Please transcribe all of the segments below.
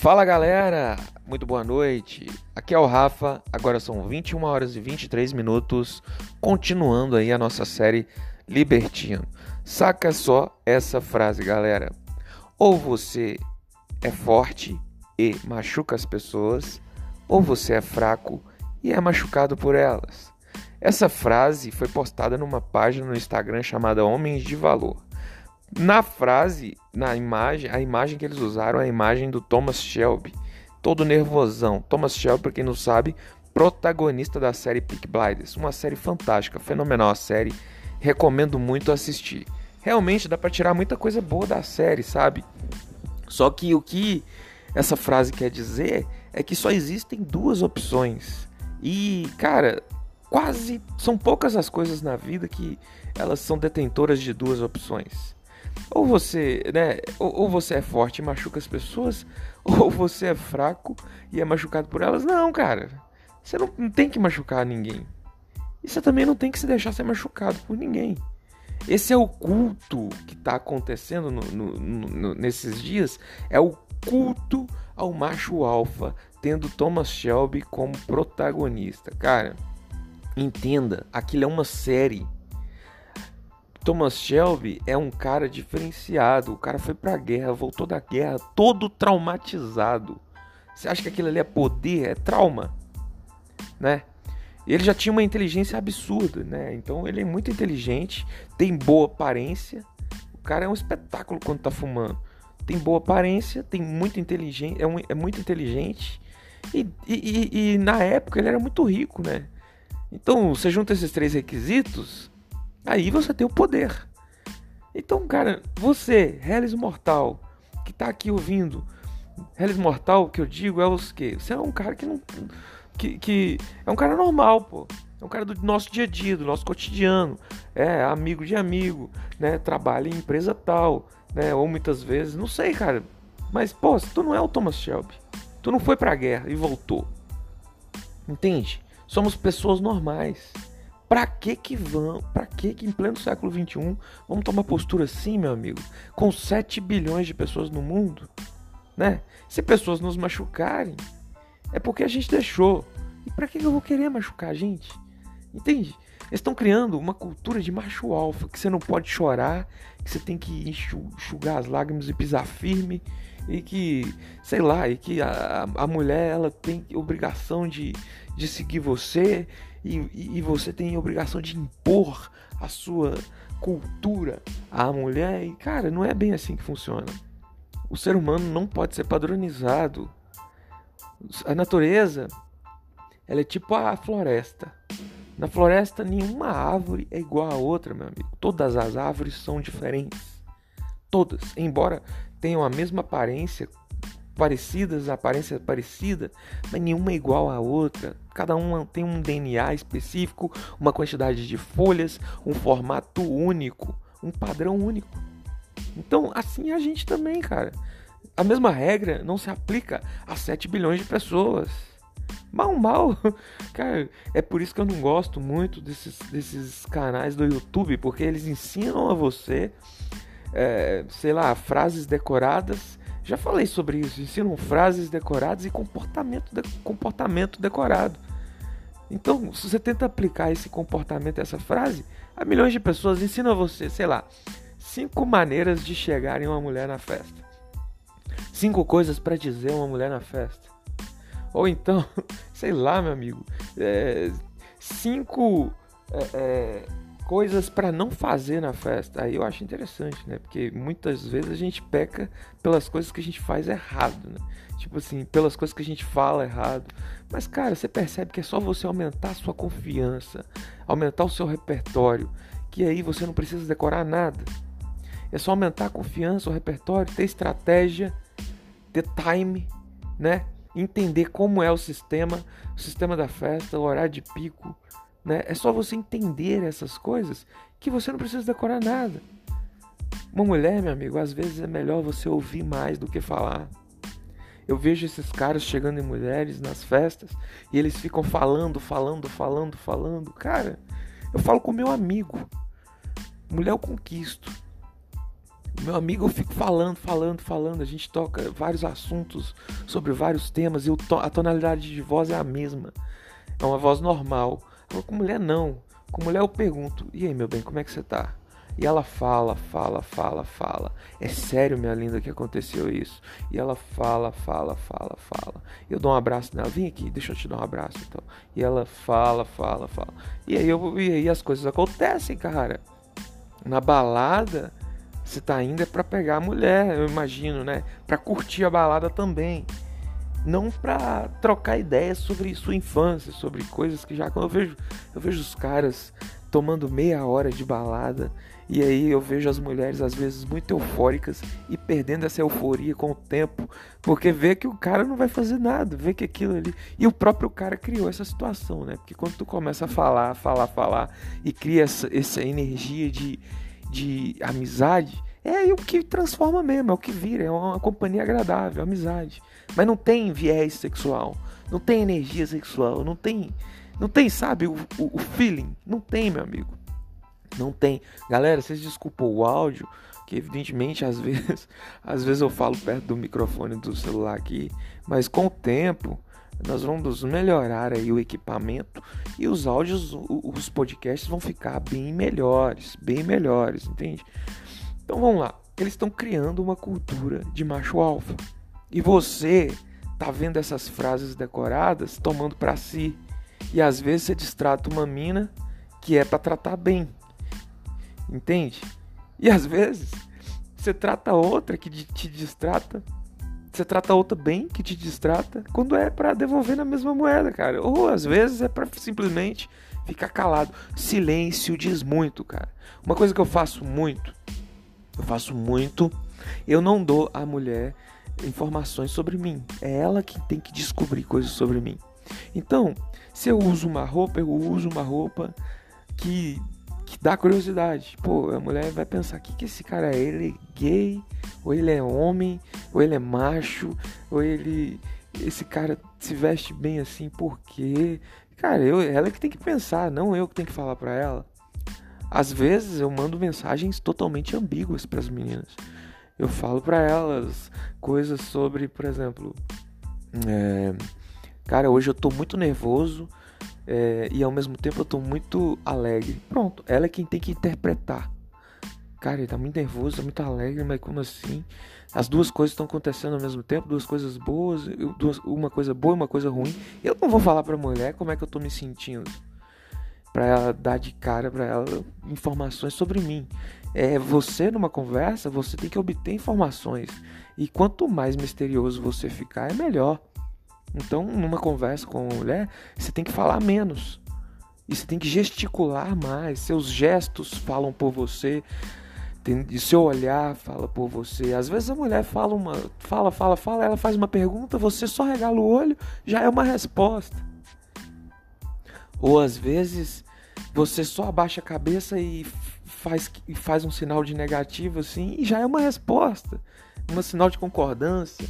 Fala galera, muito boa noite. Aqui é o Rafa. Agora são 21 horas e 23 minutos, continuando aí a nossa série Libertino. Saca só essa frase, galera. Ou você é forte e machuca as pessoas, ou você é fraco e é machucado por elas. Essa frase foi postada numa página no Instagram chamada Homens de Valor. Na frase, na imagem, a imagem que eles usaram é a imagem do Thomas Shelby, todo nervosão. Thomas Shelby, para quem não sabe, protagonista da série Peak Blinders, uma série fantástica, fenomenal a série, recomendo muito assistir. Realmente dá para tirar muita coisa boa da série, sabe? Só que o que essa frase quer dizer é que só existem duas opções. E, cara, quase são poucas as coisas na vida que elas são detentoras de duas opções. Ou você, né, ou, ou, você é forte e machuca as pessoas, ou você é fraco e é machucado por elas. Não, cara. Você não, não tem que machucar ninguém. E você também não tem que se deixar ser machucado por ninguém. Esse é o culto que está acontecendo no, no, no, nesses dias. É o culto ao macho alfa, tendo Thomas Shelby como protagonista. Cara, entenda, aquilo é uma série Thomas Shelby é um cara diferenciado. O cara foi pra guerra, voltou da guerra todo traumatizado. Você acha que aquilo ali é poder, é trauma? Né? Ele já tinha uma inteligência absurda, né? Então ele é muito inteligente, tem boa aparência. O cara é um espetáculo quando tá fumando. Tem boa aparência, tem muito inteligente, é, um, é muito inteligente. E, e, e, na época ele era muito rico, né? Então você junta esses três requisitos, Aí você tem o poder. Então, cara, você, Hellis Mortal, que tá aqui ouvindo, Hellis Mortal, que eu digo é os que? Você é um cara que não. Que, que é um cara normal, pô. É um cara do nosso dia a dia, do nosso cotidiano. É amigo de amigo, né? Trabalha em empresa tal, né? Ou muitas vezes, não sei, cara. Mas, pô, tu não é o Thomas Shelby. Tu não foi pra guerra e voltou. Entende? Somos pessoas normais. Pra que que vão, pra que que em pleno século 21 vamos tomar postura assim, meu amigo? Com 7 bilhões de pessoas no mundo, né? Se pessoas nos machucarem, é porque a gente deixou. E pra que eu vou querer machucar a gente? Entende? Eles estão criando uma cultura de macho alfa, que você não pode chorar, que você tem que enxugar as lágrimas e pisar firme, e que, sei lá, e que a, a mulher ela tem obrigação de, de seguir você, e, e você tem obrigação de impor a sua cultura à mulher. E, cara, não é bem assim que funciona. O ser humano não pode ser padronizado. A natureza, ela é tipo a floresta. Na floresta, nenhuma árvore é igual a outra, meu amigo. Todas as árvores são diferentes. Todas, embora tenham a mesma aparência, parecidas, aparência é parecida, mas nenhuma é igual à outra. Cada uma tem um DNA específico, uma quantidade de folhas, um formato único, um padrão único. Então, assim é a gente também, cara. A mesma regra não se aplica a 7 bilhões de pessoas. Mal, mal. Cara, é por isso que eu não gosto muito desses, desses canais do YouTube, porque eles ensinam a você, é, sei lá, frases decoradas já falei sobre isso. Ensinam frases decoradas e comportamento, de, comportamento decorado. Então, se você tenta aplicar esse comportamento, essa frase, a milhões de pessoas ensinam você, sei lá, cinco maneiras de chegar em uma mulher na festa. Cinco coisas para dizer uma mulher na festa. Ou então, sei lá, meu amigo, é, cinco é, é, coisas para não fazer na festa. Aí eu acho interessante, né? Porque muitas vezes a gente peca pelas coisas que a gente faz errado, né? Tipo assim, pelas coisas que a gente fala errado. Mas, cara, você percebe que é só você aumentar a sua confiança, aumentar o seu repertório, que aí você não precisa decorar nada. É só aumentar a confiança, o repertório, ter estratégia, ter time, né? Entender como é o sistema, o sistema da festa, o horário de pico, né? É só você entender essas coisas que você não precisa decorar nada. Uma mulher, meu amigo, às vezes é melhor você ouvir mais do que falar. Eu vejo esses caras chegando em mulheres nas festas e eles ficam falando, falando, falando, falando. Cara, eu falo com meu amigo. Mulher eu conquisto. Meu amigo, eu fico falando, falando, falando. A gente toca vários assuntos sobre vários temas e a tonalidade de voz é a mesma. É uma voz normal. Com mulher, não. Com mulher, eu pergunto: E aí, meu bem, como é que você tá? E ela fala, fala, fala, fala. É sério, minha linda, que aconteceu isso. E ela fala, fala, fala, fala. Eu dou um abraço nela. Vem aqui, deixa eu te dar um abraço então. E ela fala, fala, fala. E aí, eu, e aí as coisas acontecem, cara. Na balada, você tá indo é pra pegar a mulher, eu imagino, né? Pra curtir a balada também. Não pra trocar ideias sobre sua infância, sobre coisas que já. Quando eu vejo, eu vejo os caras tomando meia hora de balada e aí eu vejo as mulheres às vezes muito eufóricas e perdendo essa euforia com o tempo, porque vê que o cara não vai fazer nada, vê que aquilo ali. E o próprio cara criou essa situação, né? Porque quando tu começa a falar, falar, falar e cria essa, essa energia de, de amizade, é o que transforma mesmo, é o que vira, é uma companhia agradável, amizade. Mas não tem viés sexual, não tem energia sexual, não tem, não tem, sabe, o, o, o feeling, não tem, meu amigo. Não tem. Galera, vocês desculpam o áudio, que evidentemente às vezes, às vezes eu falo perto do microfone do celular aqui, mas com o tempo nós vamos melhorar aí o equipamento e os áudios, os podcasts vão ficar bem melhores, bem melhores, entende? Então vamos lá. Eles estão criando uma cultura de macho alfa. E você tá vendo essas frases decoradas tomando para si. E às vezes você distrata uma mina que é para tratar bem, Entende? E às vezes você trata outra que te distrata. Você trata outra bem que te distrata quando é para devolver na mesma moeda, cara. Ou às vezes é para simplesmente ficar calado. Silêncio diz muito, cara. Uma coisa que eu faço muito, eu faço muito, eu não dou à mulher informações sobre mim. É ela que tem que descobrir coisas sobre mim. Então, se eu uso uma roupa, eu uso uma roupa que que dá curiosidade. Pô, a mulher vai pensar: o que, que esse cara é? Ele é gay? Ou ele é homem? Ou ele é macho? Ou ele. Esse cara se veste bem assim por quê? Cara, eu, ela que tem que pensar, não eu que tenho que falar para ela. Às vezes eu mando mensagens totalmente ambíguas para as meninas. Eu falo para elas coisas sobre, por exemplo, é, cara, hoje eu tô muito nervoso é, e ao mesmo tempo eu tô muito alegre. Pronto, ela é quem tem que interpretar. Cara, ele tá muito nervoso, tá muito alegre, mas como assim? As duas coisas estão acontecendo ao mesmo tempo, duas coisas boas, duas, uma coisa boa e uma coisa ruim. Eu não vou falar pra mulher como é que eu tô me sentindo. Pra ela dar de cara pra ela informações sobre mim. É, você numa conversa, você tem que obter informações. E quanto mais misterioso você ficar, é melhor. Então, numa conversa com uma mulher, você tem que falar menos. E você tem que gesticular mais. Seus gestos falam por você. E seu olhar fala por você. Às vezes a mulher fala uma. Fala, fala, fala, ela faz uma pergunta, você só regala o olho, já é uma resposta. Ou às vezes você só abaixa a cabeça e faz, e faz um sinal de negativo assim, e já é uma resposta. Um sinal de concordância,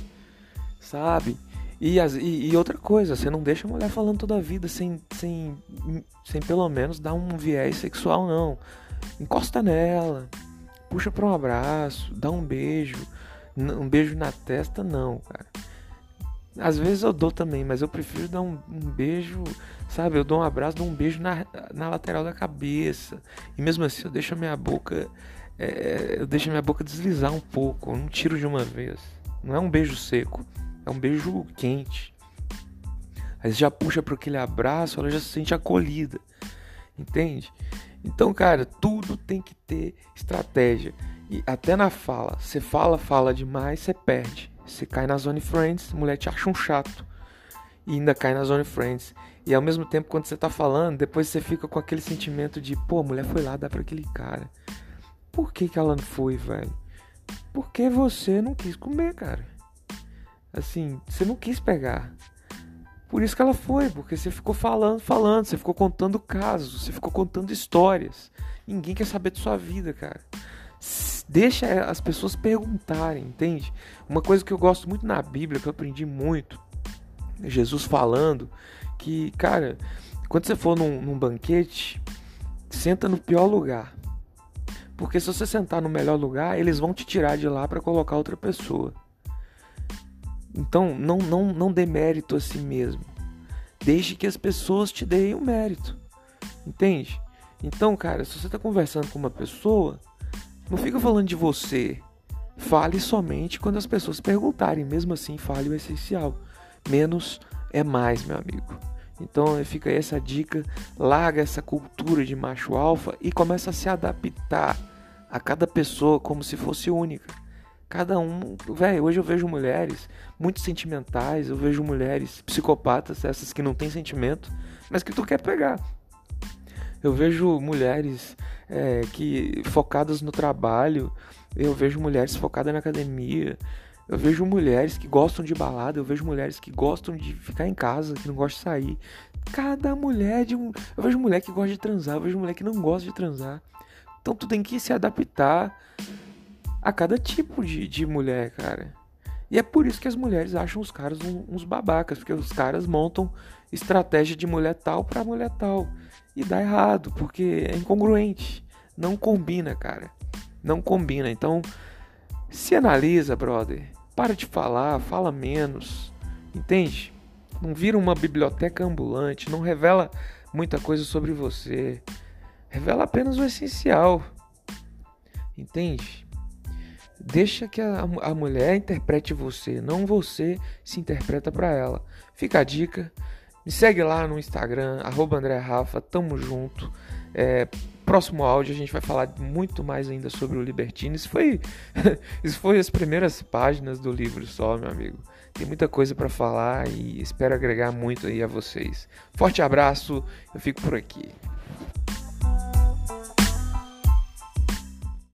sabe? E, e, e, outra coisa, você não deixa a mulher falando toda a vida sem, sem, sem pelo menos dar um viés sexual, não. Encosta nela, puxa para um abraço, dá um beijo. Um beijo na testa, não, cara. Às vezes eu dou também, mas eu prefiro dar um, um beijo, sabe? Eu dou um abraço, dou um beijo na, na lateral da cabeça. E mesmo assim eu deixo a minha boca. É, eu deixo a minha boca deslizar um pouco, eu não tiro de uma vez. Não é um beijo seco. É um beijo quente. Aí você já puxa para aquele abraço, ela já se sente acolhida. Entende? Então, cara, tudo tem que ter estratégia. E até na fala. Você fala, fala demais, você perde. Você cai na zone friends, mulher te acha um chato. E ainda cai na zone friends. E ao mesmo tempo, quando você tá falando, depois você fica com aquele sentimento de, pô, a mulher foi lá dar para aquele cara. Por que, que ela não foi, velho? Porque você não quis comer, cara. Assim, você não quis pegar. Por isso que ela foi, porque você ficou falando, falando, você ficou contando casos, você ficou contando histórias. Ninguém quer saber de sua vida, cara. Deixa as pessoas perguntarem, entende? Uma coisa que eu gosto muito na Bíblia, que eu aprendi muito, é Jesus falando que, cara, quando você for num, num banquete, senta no pior lugar. Porque se você sentar no melhor lugar, eles vão te tirar de lá para colocar outra pessoa. Então, não, não, não dê mérito a si mesmo. Deixe que as pessoas te deem o mérito. Entende? Então, cara, se você está conversando com uma pessoa, não fica falando de você. Fale somente quando as pessoas perguntarem. Mesmo assim, fale o essencial. Menos é mais, meu amigo. Então fica aí essa dica, larga essa cultura de macho alfa e começa a se adaptar a cada pessoa como se fosse única. Cada um, velho, hoje eu vejo mulheres muito sentimentais, eu vejo mulheres psicopatas, essas que não têm sentimento, mas que tu quer pegar. Eu vejo mulheres é, que focadas no trabalho, eu vejo mulheres focadas na academia, eu vejo mulheres que gostam de balada, eu vejo mulheres que gostam de ficar em casa, que não gostam de sair. Cada mulher de um. Eu vejo mulher que gosta de transar, eu vejo mulher que não gosta de transar. Então tu tem que se adaptar a cada tipo de, de mulher, cara. E é por isso que as mulheres acham os caras uns babacas, porque os caras montam estratégia de mulher tal para mulher tal. E dá errado, porque é incongruente. Não combina, cara. Não combina. Então, se analisa, brother. Para de falar, fala menos. Entende? Não vira uma biblioteca ambulante, não revela muita coisa sobre você. Revela apenas o essencial. Entende? Deixa que a, a mulher interprete você, não você se interpreta para ela. Fica a dica. Me segue lá no Instagram, arroba André Rafa, tamo junto. É, próximo áudio a gente vai falar muito mais ainda sobre o Libertino. Isso foi, isso foi as primeiras páginas do livro só, meu amigo. Tem muita coisa para falar e espero agregar muito aí a vocês. Forte abraço, eu fico por aqui.